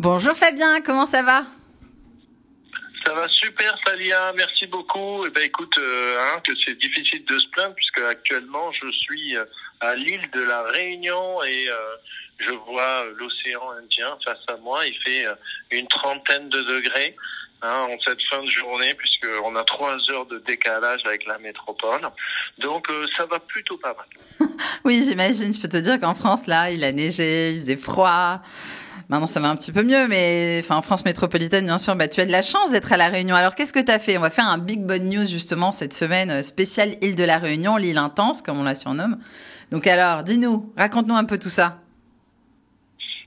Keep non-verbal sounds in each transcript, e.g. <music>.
Bonjour Fabien, comment ça va? Ça va super, Salia. Merci beaucoup. Eh ben, écoute, euh, hein, que c'est difficile de se plaindre puisque actuellement je suis euh, à l'île de la Réunion et euh, je vois l'océan Indien face à moi. Il fait une trentaine de degrés hein, en cette fin de journée puisqu'on a trois heures de décalage avec la métropole. Donc ça va plutôt pas mal. <laughs> oui, j'imagine. Je peux te dire qu'en France, là, il a neigé, il faisait froid. Maintenant, ça va un petit peu mieux, mais enfin, en France métropolitaine, bien sûr, bah, tu as de la chance d'être à La Réunion. Alors, qu'est-ce que tu as fait? On va faire un big bonne news, justement, cette semaine euh, spéciale île de La Réunion, l'île intense, comme on la surnomme. Donc, alors, dis-nous, raconte-nous un peu tout ça.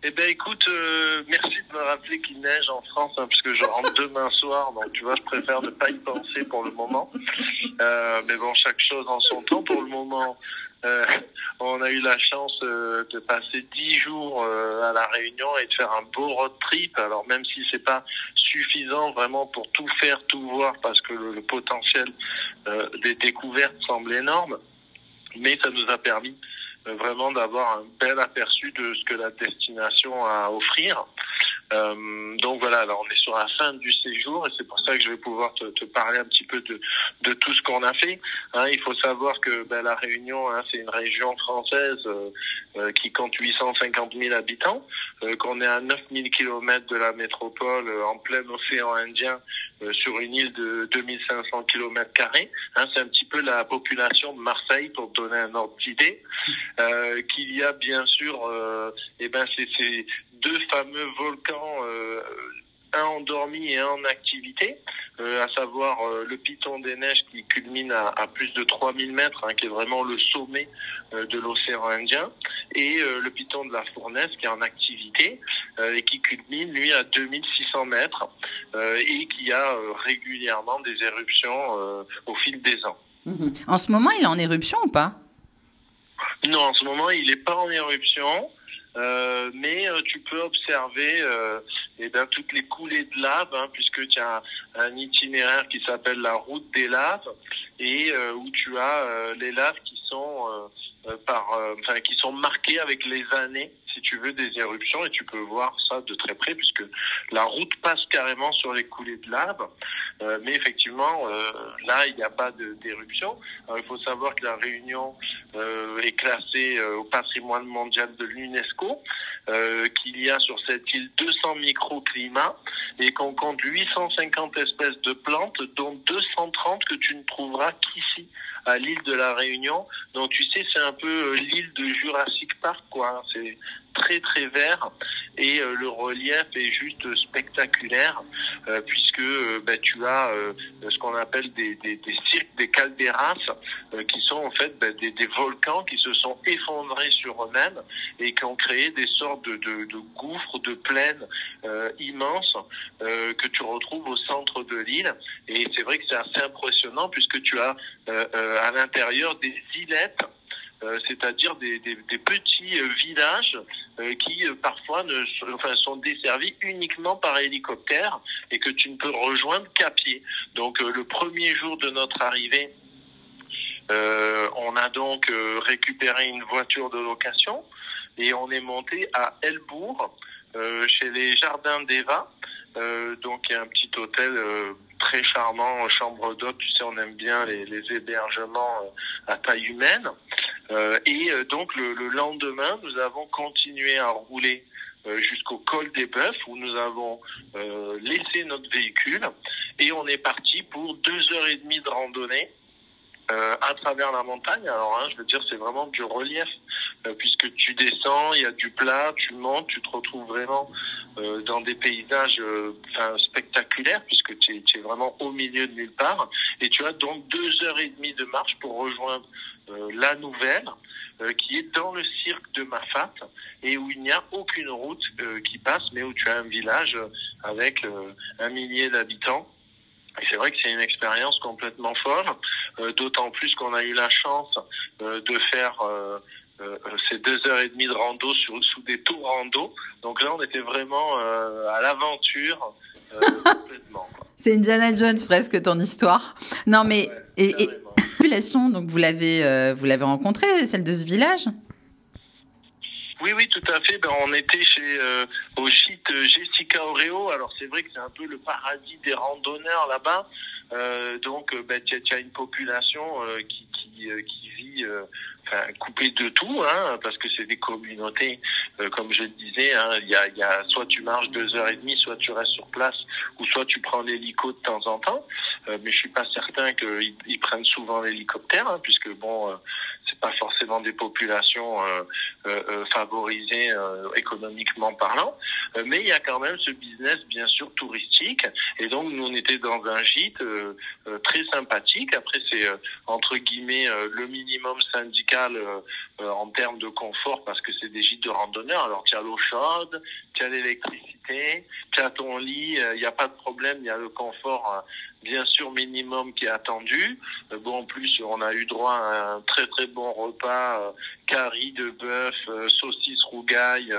Eh ben écoute, euh, merci de me rappeler qu'il neige en France, hein, puisque je rentre demain <laughs> soir, donc tu vois, je préfère ne pas y penser pour le moment. Euh, mais bon, chaque chose en son temps. Pour le moment, euh, <laughs> on a eu la chance euh, de passer dix jours euh, à la Réunion et de faire un beau road trip. Alors même si c'est pas suffisant vraiment pour tout faire, tout voir, parce que le, potentiel des découvertes semble énorme, mais ça nous a permis vraiment d'avoir un bel aperçu de ce que la destination a à offrir. Euh, donc voilà, alors on est sur la fin du séjour et c'est pour ça que je vais pouvoir te, te parler un petit peu de, de tout ce qu'on a fait. Hein, il faut savoir que ben, la Réunion, hein, c'est une région française euh, euh qui compte 850 000 habitants, euh, qu'on est à 9000 km de la métropole euh, en plein océan Indien sur une île de 2500 km carrés. Hein, c'est un petit peu la population de Marseille pour te donner un ordre d'idée. Qu'il y a bien sûr, et eh ben c'est deux fameux volcans, euh, un endormi et un en activité, euh, à savoir euh, le Piton des Neiges qui culmine à, à plus de 3000 mètres, hein, qui est vraiment le sommet de l'océan Indien, et le Piton de la Fournaise qui est en activité et qui culmine, lui, à 2600 mètres et qui a régulièrement des éruptions au fil des ans. Mhm. En ce moment, il est en éruption ou pas? Non, en ce moment, il n'est pas en éruption. Euh, mais euh, tu peux observer euh, eh bien, toutes les coulées de lave, hein, puisque tu as un, itinéraire qui s'appelle la route des laves, et euh, où tu as les laves qui sont par, enfin, qui sont marquées avec les années si tu veux, des éruptions et tu peux voir ça de très près puisque la route passe carrément sur les coulées de lave. Euh, mais effectivement, euh, là, il n'y a pas d'éruption. Il faut savoir que la Réunion euh, est classée au patrimoine mondial de l'UNESCO, qu'il y a sur cette île 200 microclimats et qu'on compte 850 espèces de plantes, dont 230 que tu ne trouveras qu'ici à l'île de la Réunion. Donc tu sais, c'est un peu l'île de Jurassic Park, quoi. C'est très très vert et euh, le relief est juste spectaculaire euh, puisque euh, bah, tu as ce qu'on appelle des, des, des, cirques, des calderas qui sont en fait bah, des, des, volcans qui se sont effondrés sur eux-mêmes et qui ont créé des sortes de, de, de gouffres, de plaines immenses que tu retrouves au centre de l'île. Et c'est vrai que c'est assez impressionnant puisque tu as à l'intérieur des îlettes euh, c'est-à-dire des, des, des, petits euh, villages euh, qui parfois ne, enfin, sont desservis uniquement par hélicoptère et que tu ne peux rejoindre qu'à pied. Donc le premier jour de notre arrivée, on a donc récupéré une voiture de location et on est monté à Elbourg, chez les Jardins d'Eva. donc un petit hôtel très charmant, chambre d'hôte, tu sais, on aime bien les, les hébergements à taille humaine. Euh, et euh, donc le, le, lendemain, nous avons continué à rouler euh, jusqu'au col des Bœufs où nous avons laissé notre véhicule et on est parti pour deux heures et demie de randonnée à travers la montagne. Alors, hein, je veux dire, c'est vraiment du relief, puisque tu descends, il y a du plat, tu montes, tu te retrouves vraiment euh, dans des paysages spectaculaires, puisque tu es, vraiment au milieu de nulle part. Et tu as donc deux heures et demie de marche pour rejoindre la nouvelle, qui est dans le cirque de Mafat, et où il n'y a aucune route qui passe, mais où tu as un village avec un millier d'habitants et c'est vrai que c'est une expérience complètement folle, euh, d'autant plus qu'on a eu la chance euh, de faire euh, ces deux heures et demie de rando sur, sous des tours rando. Donc là, on était vraiment à l'aventure <laughs> complètement. C'est Indiana Jones presque ton histoire. Non mais et, et population donc vous l'avez vous l'avez rencontrée celle de ce village? Oui, oui, tout à fait. Ben, on était chez au gîte Jessica Oreo. Alors c'est vrai que c'est un peu le paradis des randonneurs là-bas. Euh, donc ben, tu as, une population qui, qui, qui vit enfin, coupée de tout, hein, parce que c'est des communautés, comme je le disais, hein, y, a, soit tu marches deux heures et demie, soit tu restes sur place, ou soit tu prends l'hélico de temps en temps. mais je suis pas certain qu'ils ils prennent souvent l'hélicoptère, hein, puisque bon c'est pas forcément des populations euh, euh, euh favorisées économiquement parlant, mais il y a quand même ce business bien sûr touristique. Et donc nous on était dans un gîte très sympathique. Après c'est entre guillemets le minimum syndical en termes de confort parce que c'est des gîtes de randonneurs. Alors tu as l'eau chaude, tu as l'électricité, tu as ton lit, il n'y a pas de problème, il y a le confort bien sûr minimum qui est attendu. Euh, bon, en plus, on a eu droit à un très très bon repas, euh, curry de bœuf, euh, saucisse rougaille,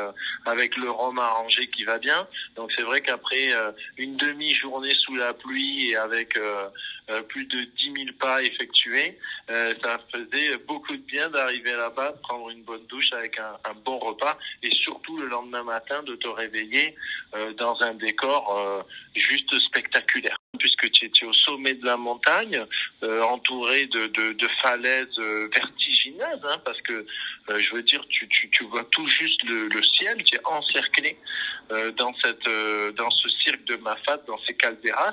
avec le rhum arrangé qui va bien. Donc c'est vrai qu'après une demi-journée sous la pluie et avec plus de 10 000 pas effectués, ça faisait beaucoup de bien d'arriver là-bas, de prendre une bonne douche avec un, un, bon repas et surtout le lendemain matin de te réveiller dans un décor juste spectaculaire puisque tu es, au de la montagne, euh, entouré de, de, falaises euh, vertigineuses, hein, parce que euh, je veux dire, tu, tu, vois tout juste le, ciel, tu es encerclé dans cette dans ce cirque de Mafat, dans ces calderas.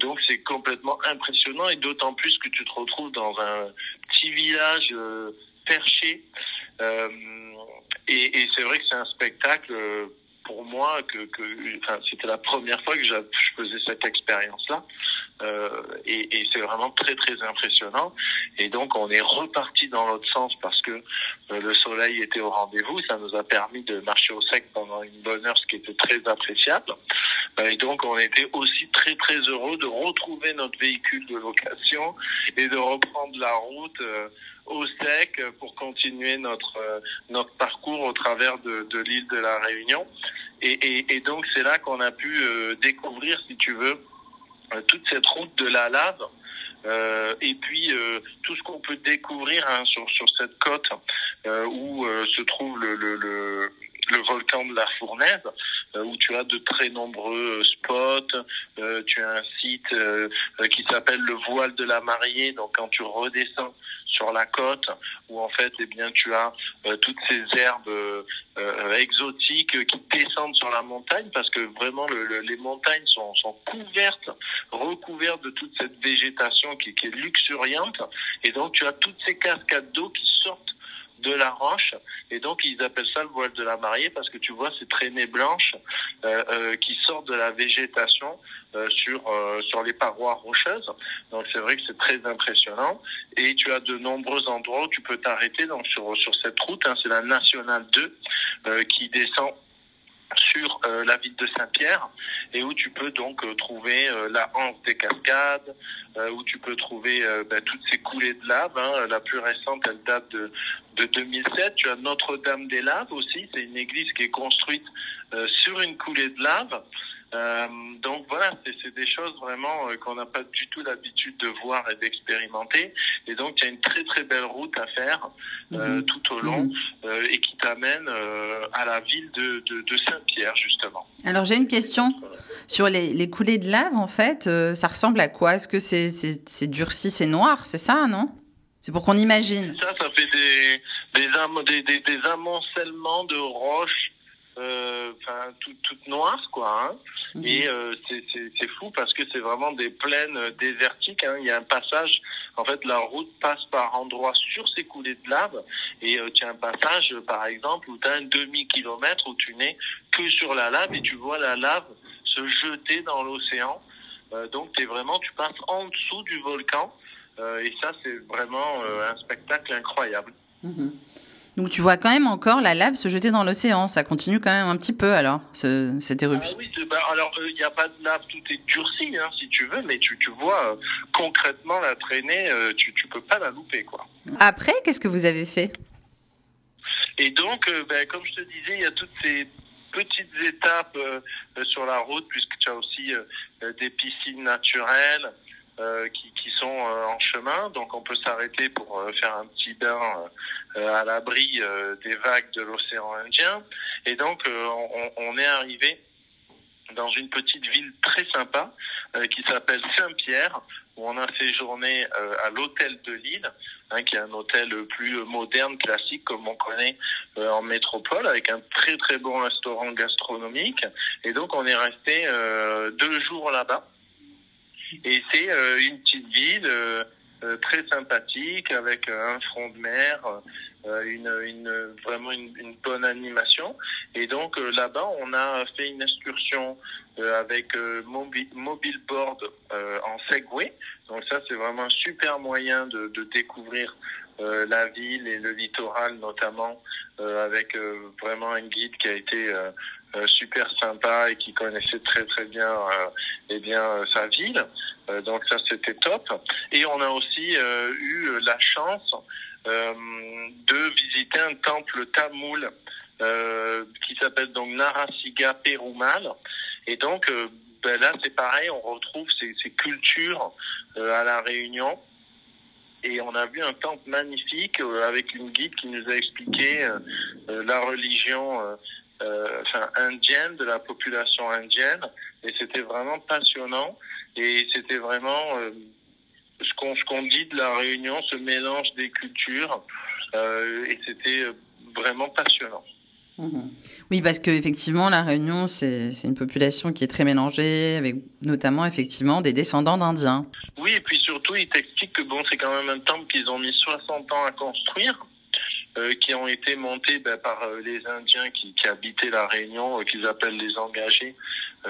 donc c'est complètement impressionnant et d'autant plus que tu te retrouves dans un petit village perché. et, c'est vrai que c'est un spectacle pour moi que, que enfin, c'était la première fois que je faisais cette expérience-là. Euh, et, et c'est vraiment très très impressionnant. Et donc on est reparti dans l'autre sens parce que euh, le soleil était au rendez-vous. Ça nous a permis de marcher au sec pendant une bonne heure, ce qui était très appréciable. Euh, et donc on était aussi très très heureux de retrouver notre véhicule de location et de reprendre la route. Au sec pour continuer notre notre parcours au travers de, de l'île de la Réunion. Et, et, et donc c'est là qu'on a pu découvrir, si tu veux, toute cette route de la lave. et puis tout ce qu'on peut découvrir hein, sur sur cette côte où se trouve le, le le volcan de la Fournaise, où tu as de très nombreux spots. tu as un site qui s'appelle le voile de la mariée. Donc quand tu redescends sur la côte où en fait eh bien tu as euh, toutes ces herbes euh, exotiques qui descendent sur la montagne parce que vraiment le, les montagnes sont, couvertes, recouvertes de toute cette végétation qui est luxuriante et donc tu as toutes ces cascades d'eau qui sortent de la roche. Et donc ils appellent ça le voile de la mariée parce que tu vois ces traînées blanches euh, euh, qui sortent de la végétation euh, sur sur les parois rocheuses. Donc c'est vrai que c'est très impressionnant. Et tu as de nombreux endroits où tu peux t'arrêter donc sur sur cette route hein, c'est la nationale 2 qui descend sur euh, la ville de Saint-Pierre et où tu peux donc euh, trouver euh, la hanse des cascades, où tu peux trouver ben, toutes ces coulées de lave. Hein. La plus récente, elle date de, de 2007. Tu as Notre-Dame des Laves aussi, c'est une église qui est construite sur une coulée de lave. Euh, donc voilà, c'est des choses vraiment euh, qu'on n'a pas du tout l'habitude de voir et d'expérimenter. Et donc il y a une très très belle route à faire euh, mhm. tout au long mhm. et qui t'amène à la ville de, de, de Saint-Pierre justement. Alors j'ai une question sur les, les, coulées de lave en fait, ça ressemble à quoi? Est-ce que c'est durci, c'est noir, c'est ça, non? C'est pour qu'on imagine. Ça, ça fait des, des, des, des amoncellements de roches euh, toutes toute noires quoi. Hein. Mhm. Et euh, c'est fou parce que c'est vraiment des plaines euh, désertiques. Hein. Il y a un passage, en fait, la route passe par endroits sur ces coulées de lave. Et tu as un passage, par exemple, où tu as un demi-kilomètre où tu n'es que sur la lave et tu vois la lave se jeter dans l'océan. donc es vraiment, tu passes en dessous du volcan. et ça, c'est vraiment un spectacle incroyable. Mhm. Donc tu vois quand même encore la lave se jeter dans l'océan. Ça continue quand même un petit peu alors, ce, cette éruption. Ah oui, bah, alors il euh, n'y a pas de lave, tout est durci hein, si tu veux, mais tu, tu vois euh, concrètement la traînée, euh, tu tu peux pas la louper quoi. Après, qu'est-ce que vous avez fait? Et donc, ben, comme je te disais, il y a toutes ces petites étapes sur la route puisque tu as aussi des piscines naturelles. Euh, qui, qui, sont euh, en chemin. Donc on peut s'arrêter pour euh, faire un petit bain à l'abri des vagues de l'océan Indien. Et donc on, on, est arrivé dans une petite ville très sympa qui s'appelle Saint-Pierre, où on a séjourné à l'hôtel de Lille, hein, qui est un hôtel plus moderne, classique, comme on connaît en métropole, avec un très très bon restaurant gastronomique. Et donc on est resté deux jours là-bas. Et c'est une petite ville euh, très sympathique avec euh, un front de mer, euh, une, une, vraiment une, une, bonne animation. Et donc là-bas, on a fait une excursion avec mobile, mobile board en Segway. Donc ça, c'est vraiment un super moyen de, de découvrir la ville et le littoral notamment avec vraiment un guide qui a été super sympa et qui connaissait très très bien eh bien sa ville. Euh, donc ça, c'était top. Et on a aussi euh, eu la chance euh, de visiter un temple tamoul qui s'appelle donc Narasiga Perumal. Et donc ben là, c'est pareil, on retrouve ces cultures à la Réunion. Et on a vu un temple magnifique avec une guide qui nous a expliqué la religion enfin, indienne, de la population indienne. Et c'était vraiment passionnant. Et c'était vraiment euh, ce qu'on dit de la Réunion, ce mélange des cultures. Euh, et c'était euh, vraiment passionnant. Mhm. Oui, parce que effectivement, la Réunion, c'est une population qui est très mélangée, avec notamment effectivement des descendants d'Indiens. Oui, et puis surtout, il t'explique que bon, c'est quand même un temple qu'ils ont mis 60 ans à construire. Euh, qui ont été montés ben, par euh, les Indiens qui, habitaient la Réunion, euh, qu'ils appellent les engagés,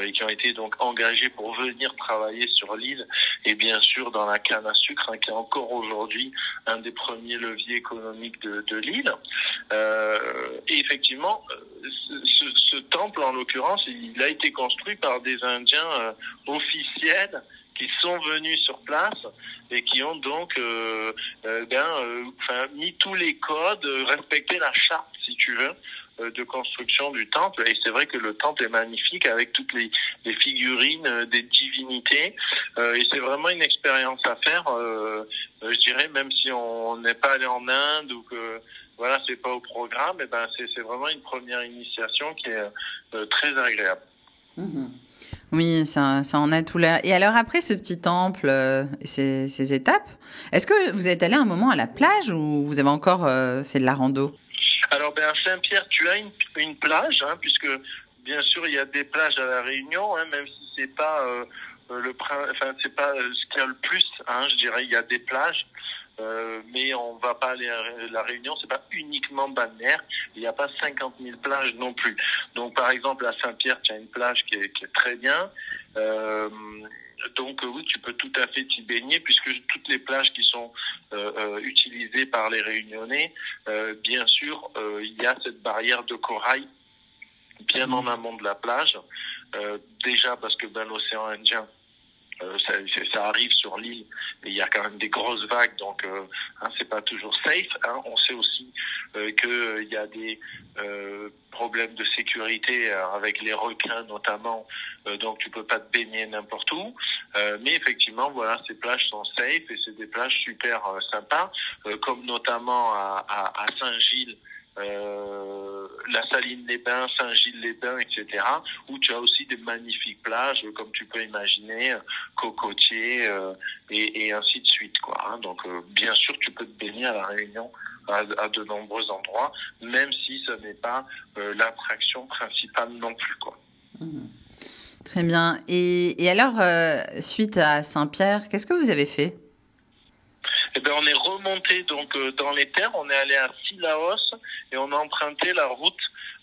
et qui ont été donc engagés pour venir travailler sur l'île et bien sûr dans la canne à sucre, hein, qui est encore aujourd'hui un des premiers leviers économiques de, l'île. et effectivement, ce, temple, en l'occurrence, il a été construit par des Indiens officiels qui sont venus sur place et qui ont donc euh, euh, ben, euh, mis tous les codes, respecté la charte, si tu veux, de construction du temple. Et c'est vrai que le temple est magnifique avec toutes les, les figurines des divinités. et c'est vraiment une expérience à faire, je dirais, même si on n'est pas allé en Inde ou que voilà, c'est pas au programme, et ben c'est vraiment une première initiation qui est très agréable. Oui, ça, en a tout l'air. Et alors après ce petit temple euh, ces, étapes, est-ce que vous êtes allé un moment à la plage ou vous avez encore euh, fait de la rando? Alors ben, Saint-Pierre, tu as une, plage, hein, puisque bien sûr il y a des plages à la Réunion, hein, même si c'est pas euh, le enfin c'est pas ce qu'il y a le plus, hein, je dirais. Il y a des plages. Euh, mais on va pas aller à la Réunion, c'est pas uniquement balnéaire. Il n'y a pas 50 000 plages non plus. Donc par exemple à Saint-Pierre, tu as une plage qui est, qui est très bien. Euh, donc oui, tu peux tout à fait t'y baigner puisque toutes les plages qui sont euh, euh utilisées par les Réunionnais, euh, bien sûr, il y a cette barrière de corail bien en amont de la plage. déjà parce que ben, l'océan Indien ça, ça, arrive sur l'île, mais il y a quand même des grosses vagues, donc euh, hein, c'est pas toujours safe. Hein. On sait aussi euh, qu'il euh, y a des euh, problèmes de sécurité avec les requins notamment, donc tu peux pas te baigner n'importe où. mais effectivement, voilà, ces plages sont safe et c'est des plages super sympas, comme notamment à, à, à Saint-Gilles. Euh, la Saline-les-Bains, Saint-Gilles-les-Bains, etc., où tu as aussi des magnifiques plages, comme tu peux imaginer, cocotiers euh, et, ainsi de suite. Hein. Donc, euh, bien sûr, tu peux te baigner à La Réunion à, de nombreux endroits, même si ce n'est pas euh, l'attraction principale non plus. Mmh. Très bien. Et, alors, suite à Saint-Pierre, qu'est-ce que vous avez fait? Eh ben, on est remonté donc euh, dans les terres, on est allé à Silaos et on a emprunté la route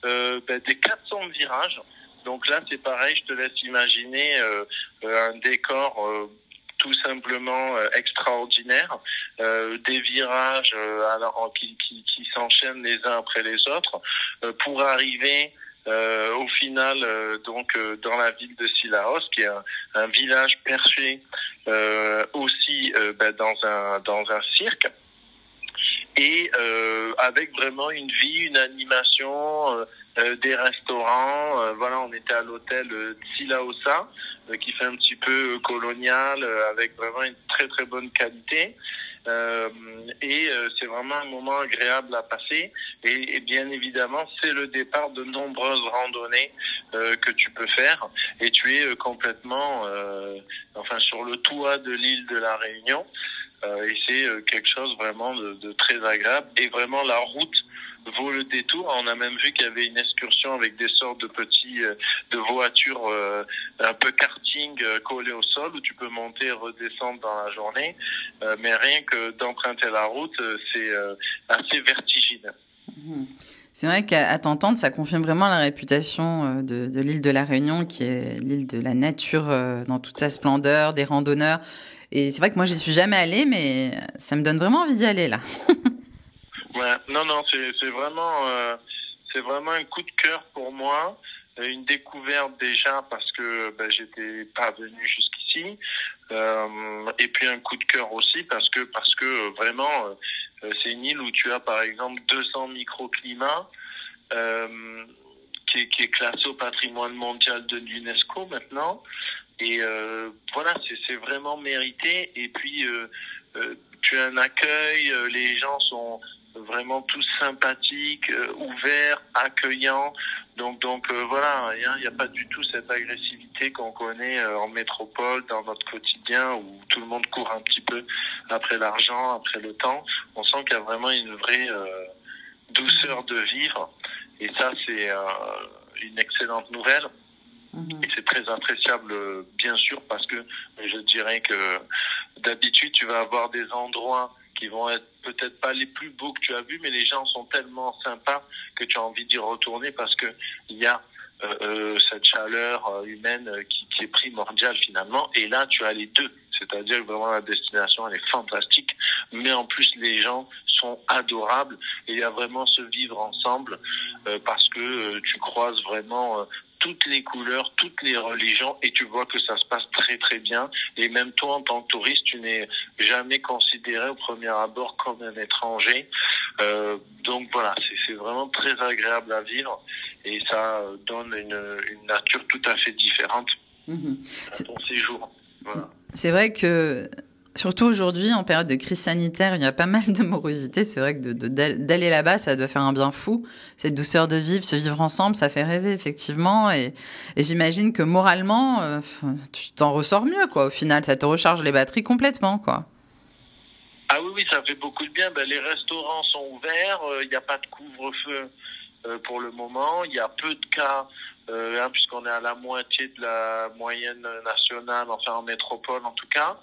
euh, ben, des 400 virages. Donc là, c'est pareil, je te laisse imaginer euh, euh un décor euh, tout simplement extraordinaire, des virages alors qui, qui, qui s'enchaînent les uns après les autres. Pour arriver euh, au final euh, donc euh, dans la ville de Silaos, qui est un, un village perché aussi ben, dans un dans un cirque et avec vraiment une vie, une animation, des restaurants. voilà, on était à l'hôtel Silaosa, qui fait un petit peu colonial, avec vraiment une très très bonne qualité. Euh, et euh, c'est vraiment un moment agréable à passer. Et, et bien évidemment, c'est le départ de nombreuses randonnées euh, que tu peux faire. Et tu es complètement, enfin, sur le toit de l'île de la Réunion. et c'est quelque chose vraiment de, de, très agréable. Et vraiment, la route vaut le détour. On a même vu qu'il y avait une excursion avec des sortes de petits euh, de voitures euh, un peu karting euh, collées au sol où tu peux monter et redescendre dans la journée. mais rien que d'emprunter la route, c'est assez vertigineux. Mmh. C'est vrai qu'à t'entendre, ça confirme vraiment la réputation de, de l'île de la Réunion, qui est l'île de la nature dans toute sa splendeur, des randonneurs. Et c'est vrai que moi, j'y suis jamais allée, mais ça me donne vraiment envie d'y aller là. <laughs> Non, non, c'est vraiment, euh, vraiment un coup de cœur pour moi, une découverte déjà parce que ben, j'étais pas venu jusqu'ici, euh, et puis un coup de cœur aussi parce que parce que vraiment euh, c'est une île où tu as par exemple 200 microclimats. Euh, qui est, qui est classé au patrimoine mondial de l'UNESCO maintenant. Et euh, voilà, c'est vraiment mérité. Et puis, euh, euh, tu as un accueil, les gens sont vraiment tous sympathiques, euh, ouverts, accueillants. Donc, donc euh, voilà, il n'y a, pas du tout cette agressivité qu'on connaît euh, en métropole, dans notre quotidien, où tout le monde court un petit peu après l'argent, après le temps. On sent qu'il y a vraiment une vraie douceur de vivre. Et ça, c'est une excellente nouvelle. Mhm. Et c'est très appréciable, bien sûr, parce que je dirais que d'habitude, tu vas avoir des endroits qui vont être peut-être pas les plus beaux que tu as vus, mais les gens sont tellement sympas que tu as envie d'y retourner parce que il y a euh, euh cette chaleur euh, humaine qui, est primordiale finalement. Et là, tu as les deux. C'est-à-dire vraiment la destination, elle est fantastique, mais en plus les gens sont adorables et il y a vraiment ce vivre ensemble parce que tu croises vraiment toutes les couleurs, toutes les religions, et tu vois que ça se passe très très bien. Et même toi, en tant que touriste, tu n'es jamais considéré au premier abord comme un étranger. Euh, donc voilà, c'est vraiment très agréable à vivre, et ça donne une, une nature tout à fait différente mmh. à ton séjour. Voilà. C'est vrai que Surtout aujourd'hui, en période de crise sanitaire, il y a pas mal de morosité. C'est vrai que d'aller là-bas, ça doit faire un bien fou. Cette douceur de vivre, se vivre ensemble, ça fait rêver effectivement. Et, j'imagine que moralement, euh, tu t'en ressors mieux, quoi. Au final, ça te recharge les batteries complètement, quoi. Ah oui, oui, ça fait beaucoup de bien. Ben, les restaurants sont ouverts. Euh, il n'y a pas de couvre-feu euh, pour le moment. Il y a peu de cas hein, puisqu'on est à la moitié de la moyenne nationale, enfin en métropole en tout cas.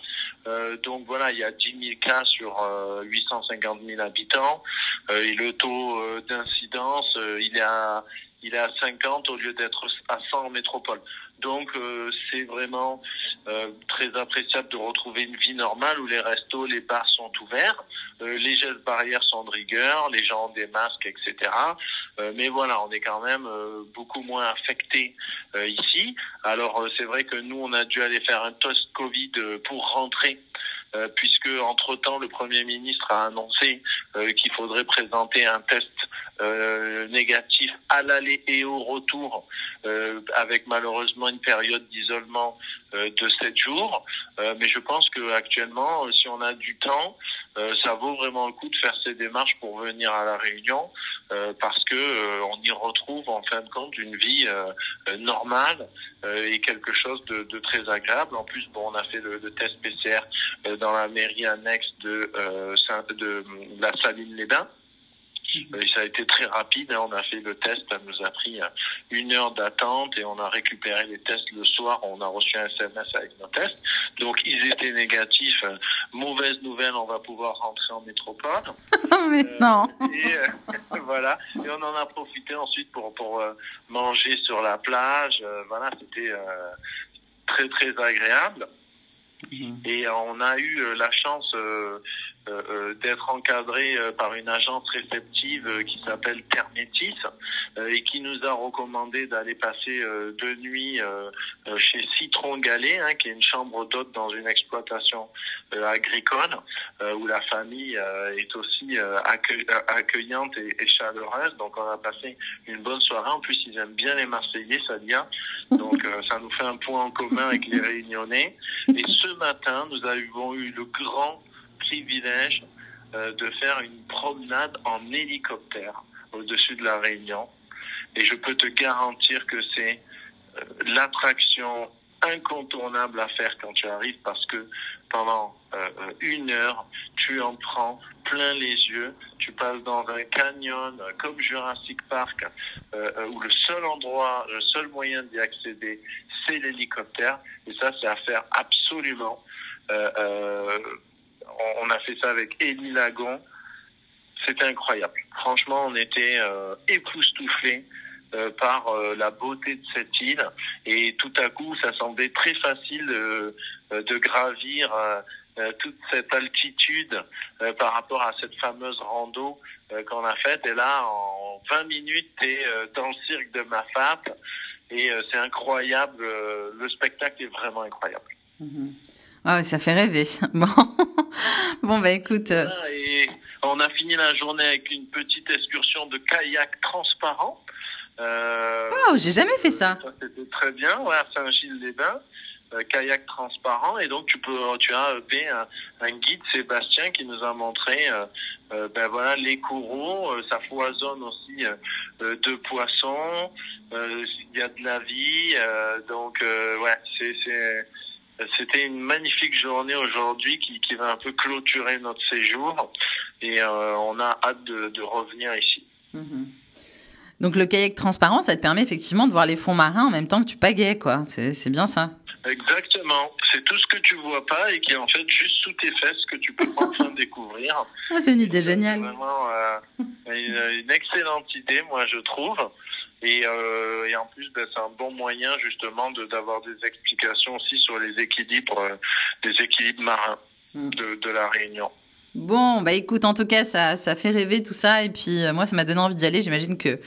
Euh, donc voilà, il y a 10 000 cas sur euh, 850 000 habitants euh, et le taux euh, d'incidence, il est à il est à 50 au lieu d'être à 100 en métropole. Donc c'est vraiment très appréciable de retrouver une vie normale où les restos, les bars sont ouverts, les gestes barrières sont de rigueur, les gens ont des masques, etc. Euh, mais voilà, on est quand même euh, beaucoup moins affecté euh, ici. Alors c'est vrai que nous, on a dû aller faire un test Covid pour rentrer puisque entre-temps, le Premier ministre a annoncé qu'il faudrait présenter un test négatif à l'aller et au retour, avec malheureusement une période d'isolement de sept jours. mais je pense que actuellement, si on a du temps, ça vaut vraiment le coup de faire ces démarches pour venir à la Réunion. Euh, parce que euh, on y retrouve en fin de compte une vie euh, normale et quelque chose de, de, très agréable. En plus, bon, on a fait le, le test PCR dans la mairie annexe de, de la Saline-les-Bains. Euh, ça a été très rapide. Hein. On a fait le test, ça nous a pris euh, une heure d'attente et on a récupéré les tests le soir. On a reçu un SMS avec nos tests. Donc ils étaient négatifs. Euh, mauvaise nouvelle, on va pouvoir rentrer en métropole. <laughs> Mais non. Et <laughs> voilà. Et on en a profité ensuite pour pour manger sur la plage. voilà, c'était très très agréable. Mhm. Et on a eu la chance d'être encadré euh, par une agence réceptive qui s'appelle Thermétis et qui nous a recommandé d'aller passer deux nuits chez Citron Galet, hein, qui est une chambre d'hôte dans une exploitation agricole où la famille est aussi accueillante et, chaleureuse. Donc on a passé une bonne soirée. En plus, ils aiment bien les Marseillais, vient. Donc ça nous fait un point en commun avec les Réunionnais. Et ce matin, nous avons eu le grand privilège de faire une promenade en hélicoptère au-dessus de la Réunion. Et je peux te garantir que c'est l'attraction incontournable à faire quand tu arrives parce que pendant euh, une heure, tu en prends plein les yeux. Tu passes dans un canyon euh, comme Jurassic Park euh, où le seul endroit, le seul moyen d'y accéder, c'est l'hélicoptère. Et ça, c'est à faire absolument. On a fait ça avec Élie Lagon. C'était incroyable. Franchement, on était époustouflés euh, par euh, la beauté de cette île et tout à coup ça semblait très facile de, euh, gravir toute cette altitude par rapport à cette fameuse rando qu'on a faite et là en 20 minutes t'es dans le cirque de ma femme et c'est incroyable le spectacle est vraiment incroyable mm-hmm. Ah ça fait rêver. <laughs> Bon, bon bah écoute. Et on a fini la journée avec une petite excursion de kayak transparent euh, oh, j'ai jamais fait ça. ça C'était très bien, ouais, à Saint-Gilles-les-Bains, euh, kayak transparent, et donc tu peux, tu as un, un, guide Sébastien qui nous a montré, euh, euh ben voilà, les coraux, euh, ça foisonne aussi de poissons, il y a de la vie, donc ouais, c'est c'était une magnifique journée aujourd'hui qui, qui va un peu clôturer notre séjour et on a hâte de, de revenir ici. Mm-hmm. Donc le kayak transparent, ça te permet effectivement de voir les fonds marins en même temps que tu pagaies, quoi. C'est bien ça. Exactement. C'est tout ce que tu vois pas et qui est en fait juste sous tes fesses que tu peux enfin découvrir. Ah, c'est une idée géniale. Vraiment euh, une, excellente idée, moi je trouve. Et, euh, et en plus, ben, c'est un bon moyen justement d'avoir des explications aussi sur les équilibres, euh, des équilibres marins mm. de, de la Réunion. Bon, bah écoute, en tout cas, ça, ça fait rêver tout ça. Et puis, euh, moi, ça m'a donné envie d'y aller. J'imagine que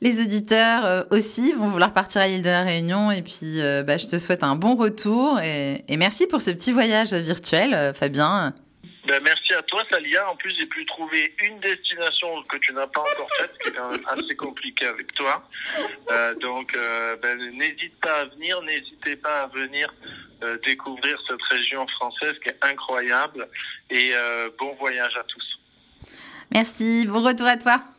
les auditeurs euh, aussi vont vouloir partir à l'île de la Réunion. Et puis, euh, bah, je te souhaite un bon retour. Et, et merci pour ce petit voyage virtuel, Fabien. Ben, merci à toi, Salia. En plus, j'ai pu trouver une destination que tu n'as pas encore faite, qui est assez compliquée avec toi. Euh, donc, euh, ben, n'hésite pas à venir, n'hésitez pas à venir euh, découvrir cette région française qui est incroyable. Et bon voyage à tous. Merci, bon retour à toi.